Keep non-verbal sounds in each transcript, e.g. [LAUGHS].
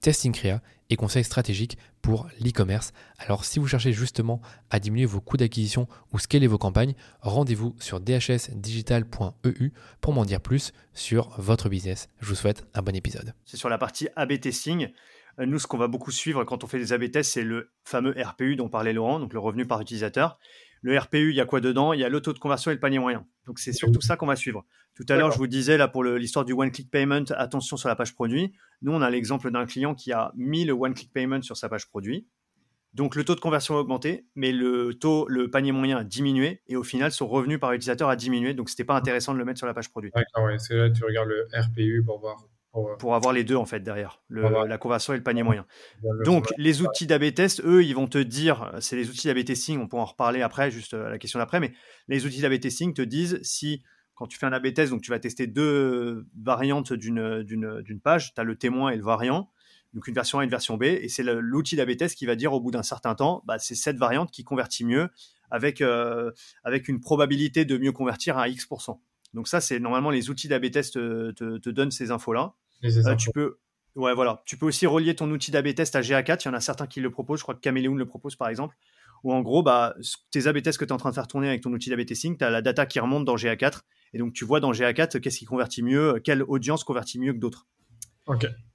testing créa et conseils stratégiques pour l'e-commerce. Alors si vous cherchez justement à diminuer vos coûts d'acquisition ou scaler vos campagnes, rendez-vous sur dhsdigital.eu pour m'en dire plus sur votre business. Je vous souhaite un bon épisode. C'est sur la partie AB testing. Euh, nous, ce qu'on va beaucoup suivre quand on fait des AB tests, c'est le fameux RPU dont parlait Laurent, donc le revenu par utilisateur. Le RPU, il y a quoi dedans? Il y a le taux de conversion et le panier moyen. Donc c'est surtout ça qu'on va suivre. Tout à l'heure, je vous disais là pour l'histoire du one click payment, attention sur la page produit. Nous, on a l'exemple d'un client qui a mis le one click payment sur sa page produit. Donc le taux de conversion a augmenté, mais le taux, le panier moyen a diminué et au final son revenu par utilisateur a diminué. Donc c'était pas intéressant de le mettre sur la page produit. D'accord, ouais, c'est là tu regardes le RPU pour voir euh, pour, avoir les deux en fait derrière, la conversion et le panier moyen. Donc les outils d'AB test, eux, ils vont te dire, c'est les outils d'AB testing, on pourra en reparler après, juste euh, à la question d'après, mais les outils d'AB testing te disent si quand tu fais un AB test, donc tu vas tester deux variantes d'une page, tu as le témoin et le variant, donc une version A et une version B, et c'est l'outil d'AB test qui va dire au bout d'un certain temps, bah, c'est cette variante qui convertit mieux avec, euh, avec une probabilité de mieux convertir à X%. Donc ça, c'est normalement les outils d'AB test te, te, donnent ces infos-là. Euh, tu peux, ouais, voilà. Tu peux aussi relier ton outil d'AB test à GA4. Il y en a certains qui le proposent. Je crois que Caméléon le propose par exemple. Ou en gros, bah, tes AB tests que tu es en train de faire tourner avec ton outil d'AB testing, tu as la data qui remonte dans GA4. Et donc, tu vois dans GA4 qu'est-ce qui convertit mieux, quelle audience convertit mieux que d'autres.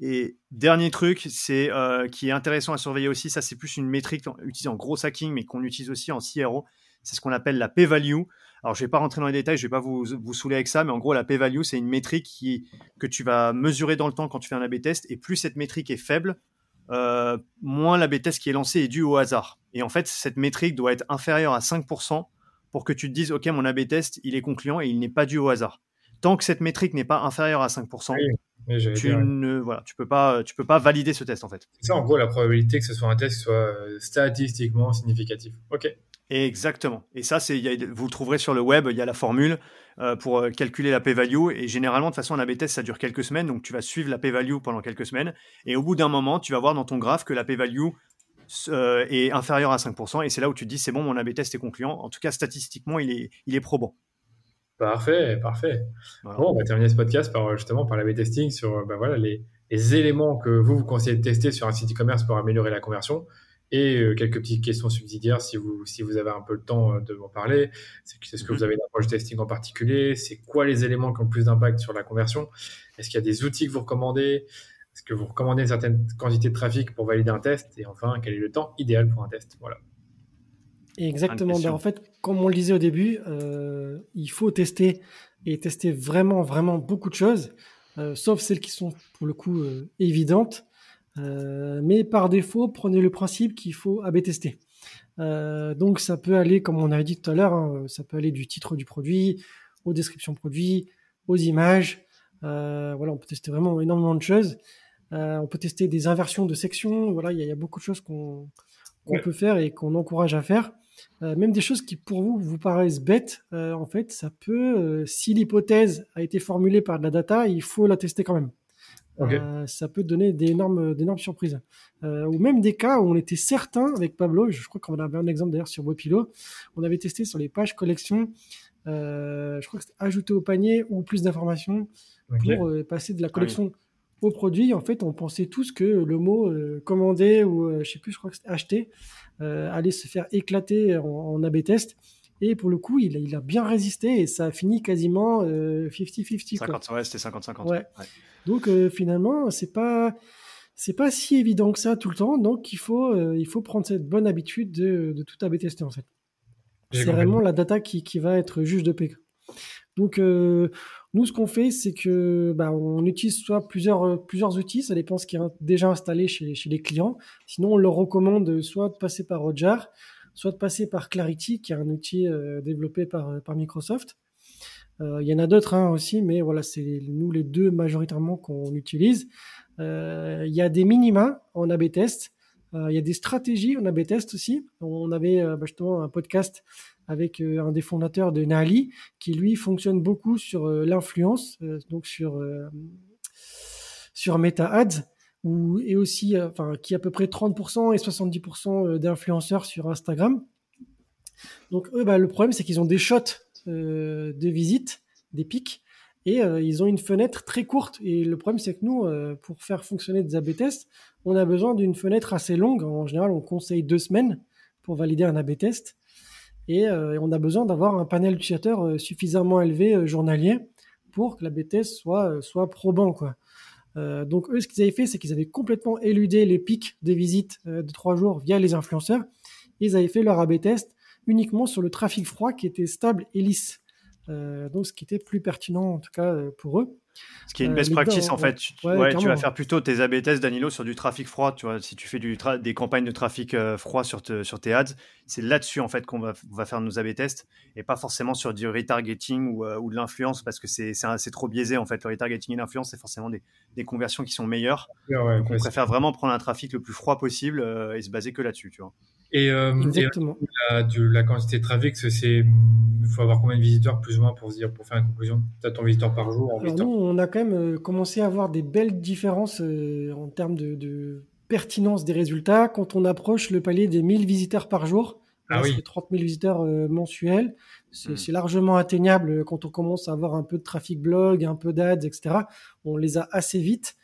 Et dernier truc, c'est euh, qui est intéressant à surveiller aussi, ça c'est plus une métrique utilisée en gros hacking, mais qu'on utilise aussi en CRO. C'est ce qu'on appelle la p-value. Alors, je ne vais pas rentrer dans les détails, je ne vais pas vous, vous saouler avec ça, mais en gros, la p-value, c'est une métrique qui, que tu vas mesurer dans le temps quand tu fais un A-B test. Et plus cette métrique est faible, euh, moins l'A-B test qui est lancé est dû au hasard. Et en fait, cette métrique doit être inférieure à 5% pour que tu te dises, OK, mon A-B test, il est concluant et il n'est pas dû au hasard. Tant que cette métrique n'est pas inférieure à 5%, tu ne voilà, tu peux pas tu peux pas valider ce test en fait. C'est ça en gros la probabilité que ce soit un test qui soit euh, statistiquement significatif. OK. Exactement. Et ça, c'est, vous le trouverez sur le web, il y a la formule euh, pour euh, calculer la p-value. Et généralement, de toute façon, un A-B test, ça dure quelques semaines. Donc, tu vas suivre la p-value pendant quelques semaines. Et au bout d'un moment, tu vas voir dans ton graphe que la p-value euh, est inférieure à 5%. Et c'est là où tu te dis, c'est bon, mon A-B test est concluant. En tout cas, statistiquement, il est, il est probant. Parfait, parfait. Bon, on va terminer ce podcast par justement par l'A-B testing sur ben voilà, les, les éléments que vous vous conseillez de tester sur un site e-commerce pour améliorer la conversion. Et euh, quelques petites questions subsidiaires si vous, si vous avez un peu le temps euh, de m'en parler. C'est est-ce que vous mhm. avez une approche testing en particulier? C'est quoi les éléments qui ont le plus d'impact sur la conversion? Est-ce qu'il y a des outils que vous recommandez? Est-ce que vous recommandez une certaine quantité de trafic pour valider un test? Et enfin, quel est le temps idéal pour un test? Voilà. Exactement. Ben, en fait, comme on le disait au début, euh, il faut tester et tester vraiment, vraiment beaucoup de choses, sauf celles qui sont pour le coup évidentes. Euh, mais par défaut, prenez le principe qu'il faut AB tester. Euh, donc ça peut aller, comme on avait dit tout à l'heure, hein, ça peut aller du titre du produit aux descriptions produits, aux images. Euh, voilà, on peut tester vraiment énormément de choses. on peut tester des inversions de sections. Voilà, il y, a beaucoup de choses qu'on peut faire et qu'on encourage à faire. même des choses qui pour vous vous paraissent bêtes, en fait, ça peut, si l'hypothèse a été formulée par de la data, il faut la tester quand même. Euh, ça peut donner d'énormes, d'énormes surprises. Euh, ou même des cas où on était certain avec Pablo, je crois qu'on avait un exemple d'ailleurs sur Webilo, on avait testé sur les pages collection, euh, je crois que c'était ajouter au panier ou plus d'informations pour passer de la ah collection au produit. En fait, on pensait tous que le mot commander ou je sais plus, je crois que c'était acheter allait se faire éclater en, en AB test. Et pour le coup, il, il, a bien résisté et ça a fini quasiment 50-50. 50, ouais, c'était 50-50. Ouais. Donc euh, finalement, c'est pas c'est pas si évident que ça tout le temps. Donc il faut euh, il faut prendre cette bonne habitude de, de tout AB tester en fait. C'est vraiment la data qui, qui va être juge de paix. Donc euh, Nous, ce qu'on fait, c'est que bah, on utilise soit plusieurs, plusieurs outils, ça dépend ce qui est déjà installé chez, chez les clients. Sinon, on leur recommande soit de passer par Roger, soit de passer par Clarity, qui est un outil développé par, par Microsoft. Il y en a d'autres hein, aussi, mais voilà, c'est nous les deux majoritairement qu'on utilise. Il y a des minima en A/B test. Il y a des stratégies en A/B test aussi. On avait bah, justement un podcast avec euh, un des fondateurs de Nali, qui lui fonctionne beaucoup sur euh, l'influence, euh, donc sur, sur Meta Ads, et aussi, enfin, qui a à peu près 30% et 70% d'influenceurs sur Instagram. Donc eux, bah, le problème, c'est qu'ils ont des shots de visite, des pics, et ils ont une fenêtre très courte. Et le problème, c'est que nous, pour faire fonctionner des A/B tests, on a besoin d'une fenêtre assez longue. En général, on conseille deux semaines pour valider un A/B test. Euh, et, on a besoin d'avoir un panel d'utilisateurs euh, suffisamment élevé euh, journalier pour que la BTS soit, soit probant. Quoi. Donc eux, ce qu'ils avaient fait, c'est qu'ils avaient complètement éludé les pics des visites de trois jours via les influenceurs. ils avaient fait leur AB test uniquement sur le trafic froid qui était stable et lisse. donc ce qui était plus pertinent en tout cas pour eux. Ce qui est une euh, best practice en fait. Tu, vas faire plutôt tes AB tests, Danilo, sur du trafic froid. Tu vois, si tu fais du des campagnes de trafic euh, froid sur, sur tes ads, c'est là-dessus en fait qu'on va, va, faire nos AB tests et pas forcément sur du retargeting ou, euh, ou de l'influence parce que c'est trop biaisé en fait. Le retargeting et l'influence, c'est forcément des, des, conversions qui sont meilleures. Donc on préfère vraiment prendre un trafic le plus froid possible et se baser que là-dessus. Tu vois. Et, euh, Exactement. la, quantité de trafic, c'est il faut avoir combien de visiteurs plus ou moins pour se dire pour faire une conclusion? Tu as ton visiteur par jour en nous, on a quand même euh, commencé à avoir des belles différences euh, en termes de, pertinence des résultats quand on approche le palier des 1000 visiteurs par jour. Ah oui. 30 000 visiteurs mensuels. Hmm. C'est largement atteignable quand on commence à avoir un peu de trafic blog, un peu d'ads, etc. On les a assez vite,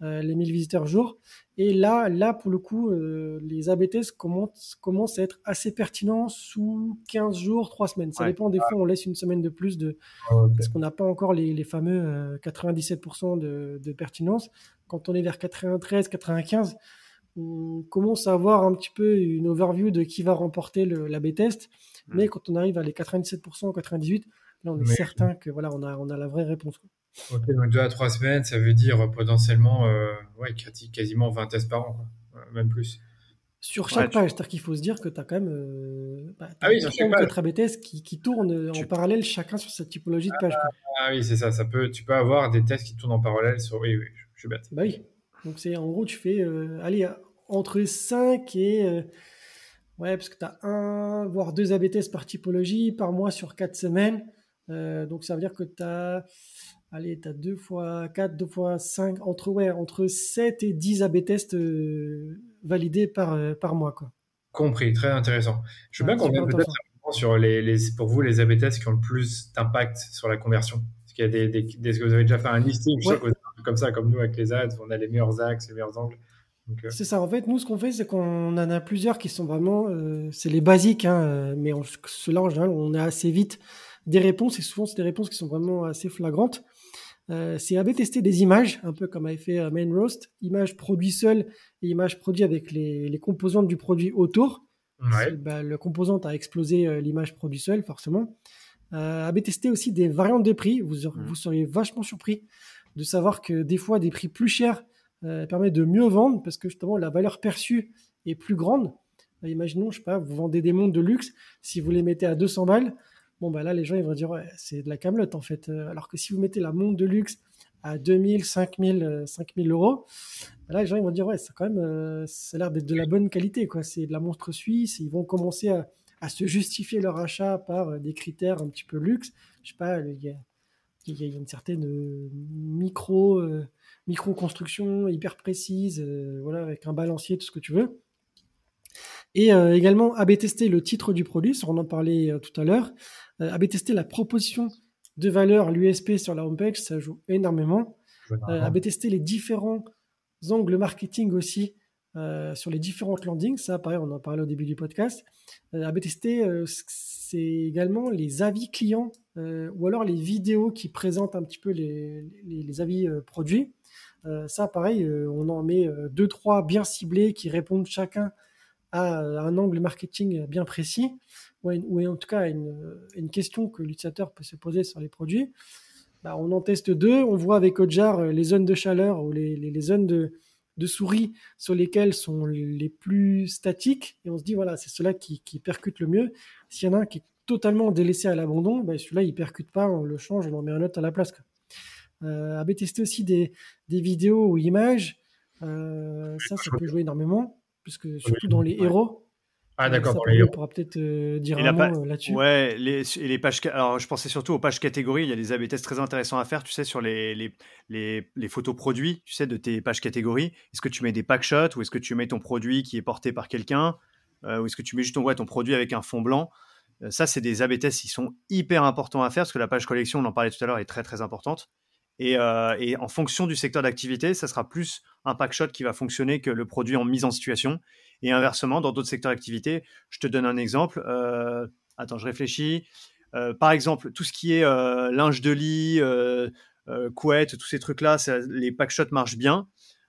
les 1000 visiteurs jour. Et là, là pour le coup, euh, les ABTS commencent, commencent, à être assez pertinents sous 15 jours, 3 semaines. Ça dépend, des fois, on laisse une semaine de plus de, ah, parce qu'on n'a pas encore les, les fameux 97% euh, de, de, pertinence. Quand on est vers 93, 95, on commence à avoir un petit peu une overview de qui va remporter l'AB test. Hmm. Mais quand on arrive à les 97%, 98%, là, on est certain que voilà, on a, on a la vraie réponse. Ok, donc deux à trois semaines, ça veut dire potentiellement euh, ouais, quasiment 20 tests par an, même plus. Sur chaque page, c'est-à-dire qu'il faut se dire que tu as quand même euh, bah, ah oui, sur chaque page. qui, qui tournent en parallèle chacun sur cette typologie de page. Ah, oui, c'est ça, ça peut, tu peux avoir des tests qui tournent en parallèle sur. Oui, oui, je suis bête. Bah oui. Donc c'est en gros, tu fais euh, allez, entre 5 et. Euh, ouais, parce que tu as un, voire deux AB tests par typologie par mois sur 4 semaines. donc ça veut dire que tu as allez, tu as 2 fois 4, 2 fois 5, entre, ouais, entre 7 et 10 AB tests euh, validés par, euh, par mois. Quoi. Compris, très intéressant. Je veux bien qu'on revienne peut-être sur les, les, pour vous les AB tests qui ont le plus d'impact sur la conversion? Est-ce qu'il y a des, des, des, vous avez déjà fait un listing comme ça, comme nous avec les ads, on a les meilleurs axes, les meilleurs angles. Euh. C'est ça. En fait, nous, ce qu'on fait, c'est qu'on en a plusieurs qui sont vraiment, c'est les basiques, hein, mais ceux-là, en général, on a assez vite des réponses et souvent, c'est des réponses qui sont vraiment assez flagrantes. Euh, c'est AB tester des images, un peu comme avait fait euh, Main Roast, images produits seules et images produits avec les, les composantes du produit autour. Ouais. Bah, le composante a explosé euh, l'image produit seul, forcément. Euh, AB tester aussi des variantes de prix. Vous, mmh. vous seriez vachement surpris de savoir que des fois, des prix plus chers euh, permettent de mieux vendre parce que justement, la valeur perçue est plus grande. imaginons, je sais pas, vous vendez des montres de luxe, si vous les mettez à 200 balles, bon, bah là, les gens, ils vont dire, c'est de la camelote, en fait. Euh, alors que si vous mettez la montre de luxe à 2000, 5000, 5000 euros, bah là, les gens, ils vont dire, ouais, c'est quand même, euh, ça a l'air d'être de la bonne qualité, quoi. C'est de la montre suisse. Ils vont commencer à, se justifier leur achat par euh, des critères un petit peu luxe. Je sais pas, il y a, une certaine micro, micro construction hyper précise, voilà, avec un balancier, tout ce que tu veux. Et euh, également, AB tester le titre du produit, on en parlait tout à l'heure. Euh, AB tester la proposition de valeur, l'USP sur la homepage, ça joue énormément. Euh, AB tester les différents angles marketing aussi euh, sur les différentes landings. Ça, pareil, on en parlait au début du podcast. Euh, AB tester, euh, c'est également les avis clients ou alors les vidéos qui présentent un petit peu les, les, les avis produits. ça, pareil, on en met deux, trois bien ciblés qui répondent chacun à un angle marketing bien précis, ou, en tout cas à une, une question que l'utilisateur peut se poser sur les produits. bah, on en teste deux, on voit avec Ojar les zones de chaleur ou les, les, zones de, de, souris sur lesquelles sont les plus statiques, et on se dit, voilà, c'est cela qui, qui percute le mieux. S'il y en a un qui est totalement délaissé à l'abandon, bah, celui-là, il percute pas, on le change, on en met un autre à la place. Euh, testé aussi des, des vidéos ou images, euh, ça, ça peut jouer énormément, puisque surtout dans les héros, ah d'accord, pour les... On pourra peut-être euh, dire un mot euh, là-dessus. Ouais, les, les pages. Alors, je pensais surtout aux pages catégories. Il y a des AB tests très intéressants à faire, tu sais, sur les, les, les, les photos produits, tu sais, de tes pages catégories. Est-ce que tu mets des pack shots ou est-ce que tu mets ton produit qui est porté par quelqu'un euh, ou est-ce que tu mets juste ton, ouais, ton produit avec un fond blanc? Ça, c'est des AB tests qui sont hyper importants à faire parce que la page collection, on en parlait tout à l'heure, est très très importante. Et, et, en fonction du secteur d'activité, ça sera plus un pack shot qui va fonctionner que le produit en mise en situation. Et inversement, dans d'autres secteurs d'activité, je te donne un exemple. Euh, attends, je réfléchis. Euh, par exemple, tout ce qui est euh, linge de lit, couette, tous ces trucs-là, les packshots marchent bien.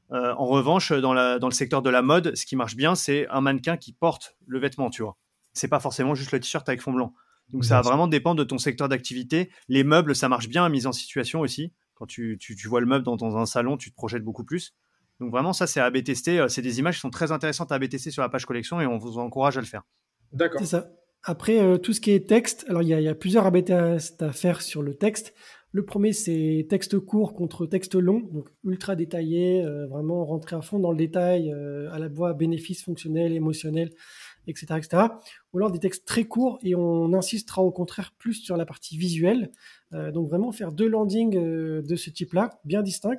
en revanche, dans, la, dans le secteur de la mode, ce qui marche bien, c'est un mannequin qui porte le vêtement, tu vois. C'est pas forcément juste le t-shirt avec fond blanc. Donc ça va vraiment dépendre de ton secteur d'activité. Les meubles, ça marche bien mise en situation aussi. Quand tu, tu, tu vois le meuble dans, dans, un salon, tu te projettes beaucoup plus. Donc vraiment, ça, c'est à AB tester. Euh, c'est des images qui sont très intéressantes à AB tester sur la page collection et on vous encourage à le faire. D'accord. C'est ça. Après, euh, tout ce qui est texte, alors il y, a, plusieurs AB tests à faire sur le texte. Le premier, c'est texte court contre texte long, donc ultra détaillé, euh, vraiment rentrer à fond dans le détail, à la voix bénéfice fonctionnel, émotionnel, etc., etc. Ou alors des textes très courts et on insistera au contraire plus sur la partie visuelle. Euh, donc vraiment faire deux landings euh, de ce type-là, bien distincts.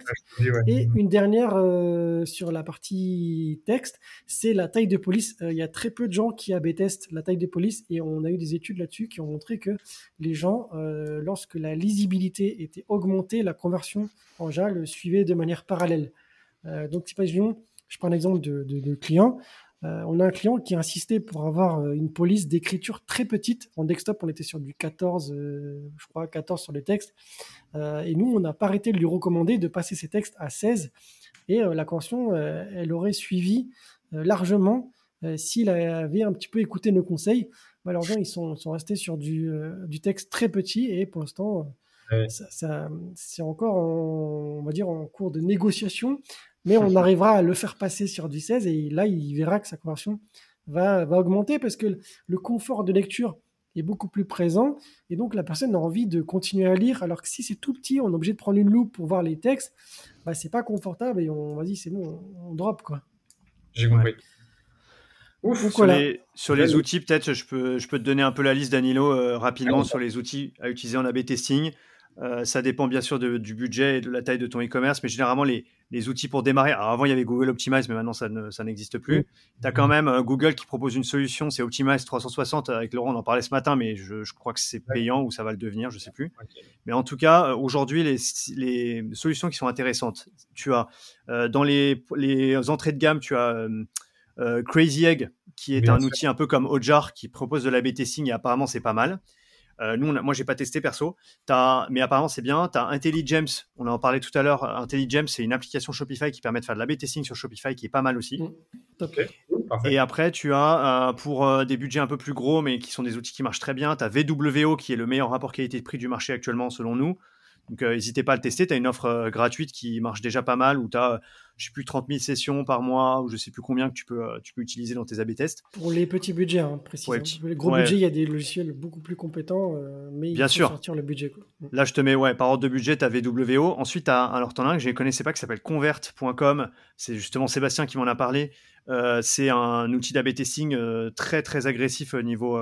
Et une dernière euh, sur la partie texte, c'est la taille de police. Il y a très peu de gens qui AB testent la taille de police et on a eu des études là-dessus qui ont montré que les gens, lorsque la lisibilité était augmentée, la conversion en JAL suivait de manière parallèle. donc si pas je prends un exemple de, de, de client. Euh, on a un client qui a insisté pour avoir euh, une police d'écriture très petite. En desktop, on était sur du 14, euh, je crois 14 sur les textes. et nous, on n'a pas arrêté de lui recommander de passer ses textes à 16. Et la convention, elle aurait suivi largement s'il avait un petit peu écouté nos conseils. Malheureusement, ils sont, restés sur du, texte très petit et pour l'instant, c'est encore, on va dire, en cours de négociation mais on [LAUGHS] arrivera à le faire passer sur du 16 et là, il verra que sa conversion va, va augmenter parce que le confort de lecture est beaucoup plus présent et donc la personne a envie de continuer à lire alors que si c'est tout petit, on est obligé de prendre une loupe pour voir les textes, bah, c'est pas confortable et on va dire c'est bon, on, drop quoi. J'ai compris. Ouf, sur, les, sur les, outils, peut-être, je peux, je peux te donner un peu la liste, Danilo, euh, rapidement ah sur les outils à utiliser en A/B testing. Euh, ça dépend bien sûr du budget et de la taille de ton e-commerce, mais généralement les, les, outils pour démarrer. Alors avant il y avait Google Optimize, mais maintenant ça, n'existe plus. Tu as quand même euh, Google qui propose une solution, c'est Optimize 360. Avec Laurent, on en parlait ce matin, mais je, je crois que c'est payant ou ça va le devenir, je sais plus. Mais en tout cas, euh, aujourd'hui, les, les, solutions qui sont intéressantes, tu as dans les, les, entrées de gamme, tu as Crazy Egg qui est un outil un peu comme Ojar qui propose de la testing et apparemment c'est pas mal. Euh, nous, on moi, j'ai pas testé perso. As, mais apparemment, c'est bien. Tu as IntelliGems. On en parlait tout à l'heure. IntelliGems, c'est une application Shopify qui permet de faire de la testing sur Shopify qui est pas mal aussi. Mm. Et après, tu as euh, pour euh, des budgets un peu plus gros, mais qui sont des outils qui marchent très bien. Tu as VWO qui est le meilleur rapport qualité-prix du marché actuellement, selon nous. Donc, n'hésitez pas à le tester. Tu as une offre gratuite qui marche déjà pas mal où tu as je sais plus 30 000 sessions par mois ou je sais plus combien que tu peux, euh, tu peux utiliser dans tes A/B tests. Pour les petits budgets, hein, précisément. les gros budgets, il y a des logiciels beaucoup plus compétents, euh, mais il Bien faut sûr. sortir le budget. Mm. Là, je te mets ouais, par ordre de budget, tu as VWO. Ensuite, as, alors tu en as un que je ne connaissais pas qui s'appelle convert.com. C'est justement Sébastien qui m'en a parlé. Euh, c'est un outil d'A/B testing très très agressif au niveau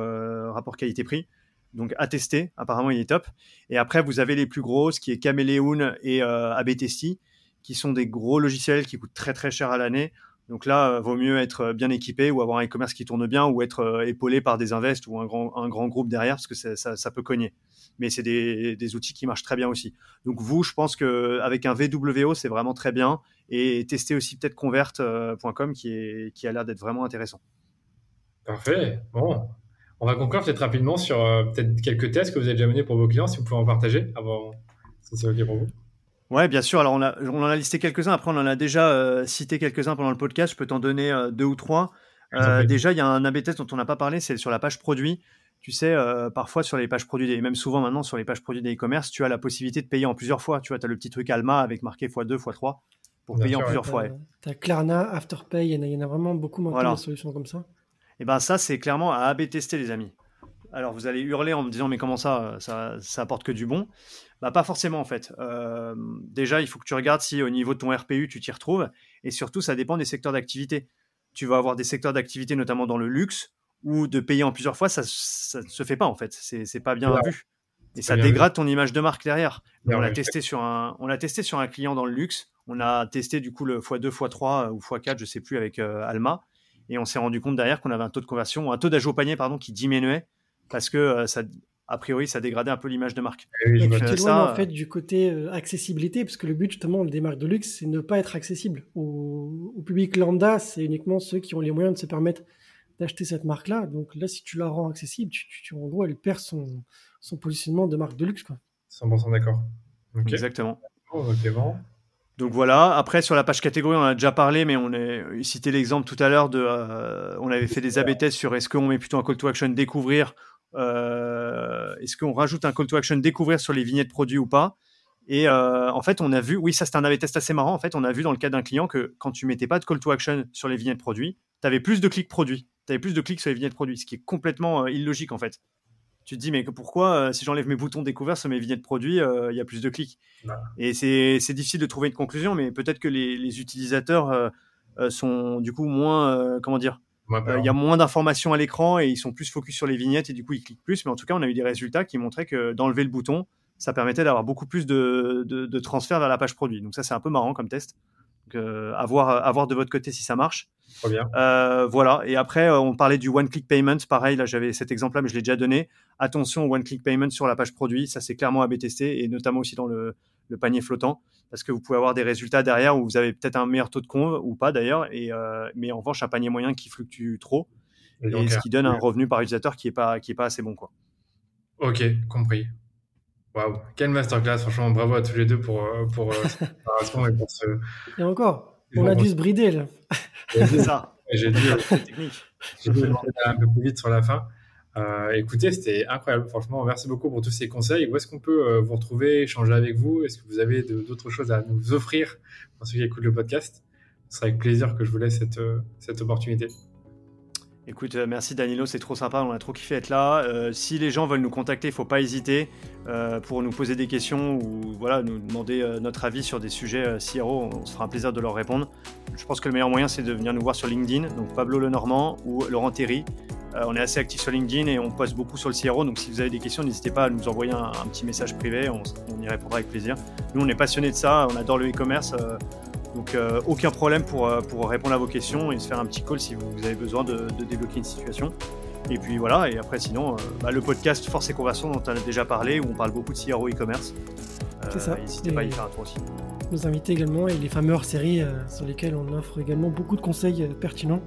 rapport qualité-prix. Donc à tester, apparemment il est top. Et après vous avez les plus grosses qui est Chameleon et AB Testy qui sont des gros logiciels qui coûtent très très cher à l'année. Donc là, euh, vaut mieux être euh, bien équipé ou avoir un e-commerce qui tourne bien ou être euh, épaulé par des invests ou un grand, groupe derrière parce que ça, peut cogner. Mais c'est des, outils qui marchent très bien aussi. Donc vous, je pense qu'avec un VWO, c'est vraiment très bien. Et tester aussi peut-être convert.com qui a l'air d'être vraiment intéressant. Parfait. Bon, on va conclure peut-être rapidement sur peut-être quelques tests que vous avez déjà menés pour vos clients, si vous pouvez en partager avant, si c'est OK pour vous. Ouais, bien sûr. Alors, on, a, on en a listé quelques-uns. Après, on en a déjà euh, cité quelques-uns pendant le podcast. Je peux t'en donner euh, deux ou trois. Euh, déjà, il y a un AB test dont on n'a pas parlé, c'est sur la page produit. tu sais, parfois sur les pages produits, et même souvent maintenant sur les pages produits des e-commerce, tu as la possibilité de payer en plusieurs fois. Tu vois, tu as le petit truc Alma avec marqué x2, x3 pour payer en plusieurs fois. Tu as Klarna, Afterpay, il y, en a vraiment beaucoup maintenant de solutions comme ça. Et eh ben ça, c'est clairement à AB tester, les amis. Alors vous allez hurler en me disant mais comment ça, ça, ça apporte que du bon? Bah pas forcément en fait. Euh, déjà, il faut que tu regardes si au niveau de ton RPU tu t'y retrouves, et surtout ça dépend des secteurs d'activité. Tu vas avoir des secteurs d'activité notamment dans le luxe où de payer en plusieurs fois ça, ça ne se fait pas en fait. C'est pas bien vu. Et ça dégrade ton image de marque derrière. on l'a testé sur un, on l'a testé sur un client dans le luxe. On a testé du coup le x2, x3 ou x4, je sais plus avec euh, Alma, et on s'est rendu compte derrière qu'on avait un taux de conversion, un taux d'ajout au panier pardon qui diminuait parce que euh, ça, a priori, ça dégradait un peu l'image de marque. Oui, tu euh, ça, en fait du côté euh, accessibilité, parce que le but justement des marques de luxe, c'est ne pas être accessible au, public lambda. C'est uniquement ceux qui ont les moyens de se permettre d'acheter cette marque-là. Donc là, si tu la rends accessible, tu, en gros, elle perd son, son positionnement de marque de luxe. Quoi. 100% d'accord. Exactement. Oh, bon. Donc voilà. Après sur la page catégorie, on a déjà parlé, mais on a cité l'exemple tout à l'heure de, on avait fait des AB tests sur est-ce qu'on met plutôt un call to action découvrir euh, est-ce qu'on rajoute un call to action découvrir sur les vignettes produits ou pas et euh, en fait, on a vu, oui, ça c'était un A/B test assez marrant. En fait, on a vu dans le cas d'un client que quand tu mettais pas de call to action sur les vignettes produits, tu avais plus de clics produits. Tu avais plus de clics sur les vignettes produits, ce qui est complètement euh, illogique en fait. Tu te dis, mais pourquoi, si j'enlève mes boutons découverts sur mes vignettes produits, il y a plus de clics bah. Et c'est difficile de trouver une conclusion, mais peut-être que les, les utilisateurs sont du coup moins, comment dire, euh, il y a moins d'informations à l'écran et ils sont plus focus sur les vignettes et du coup ils cliquent plus. Mais en tout cas, on a eu des résultats qui montraient que d'enlever le bouton, ça permettait d'avoir beaucoup plus de, de, transferts vers la page produit. Donc ça, c'est un peu marrant comme test. Donc, euh, à, voir, de votre côté si ça marche. Très bien. Euh, voilà. Et après, on parlait du one-click payment. Pareil, là, j'avais cet exemple-là, mais je l'ai déjà donné. Attention au one-click payment sur la page produit. Ça, c'est clairement à B-tester et notamment aussi dans le, le panier flottant parce que vous pouvez avoir des résultats derrière où vous avez peut-être un meilleur taux de conv ou pas d'ailleurs, et euh, mais en revanche un panier moyen qui fluctue trop, et, ce qui donne un revenu par utilisateur qui est pas qui est pas assez bon quoi. Ok, compris. Waouh, quelle masterclass, franchement, bravo à tous les deux pour, euh, pour, euh, [LAUGHS] cette préparation et pour ce. Et encore, on a dû se brider là. [LAUGHS] C'est ça. J'ai dû, [LAUGHS] j'ai dû demander un peu plus vite sur la fin. Euh, écoutez, c'était incroyable. Franchement, merci beaucoup pour tous ces conseils. Où est-ce qu'on peut euh, vous retrouver, échanger avec vous? Est-ce que vous avez d'autres choses à nous offrir pour ceux qui écoutent le podcast? Ce sera avec plaisir que je vous laisse cette, euh, cette opportunité. Écoute, merci Danilo, c'est trop sympa, on a trop kiffé être là. si les gens veulent nous contacter, il faut pas hésiter pour nous poser des questions ou voilà, nous demander notre avis sur des sujets CRO, on se fera un plaisir de leur répondre. Je pense que le meilleur moyen c'est de venir nous voir sur LinkedIn, donc Pablo Lenormand ou Laurent Terry. Euh, on est assez actif sur LinkedIn et on poste beaucoup sur le CRO. Donc si vous avez des questions, n'hésitez pas à nous envoyer un, petit message privé. On, y répondra avec plaisir. Nous, on est passionnés de ça. On adore le e-commerce. Euh, donc euh, aucun problème pour, pour répondre à vos questions et se faire un petit call si vous, avez besoin de, débloquer une situation. Et puis voilà, et après sinon, bah, le podcast Force et Conversion dont on a déjà parlé, où on parle beaucoup de CRO e-commerce. C'est ça. N'hésitez pas à y faire un tour aussi. Nos invités également et les fameuses séries sur lesquelles on offre également beaucoup de conseils pertinents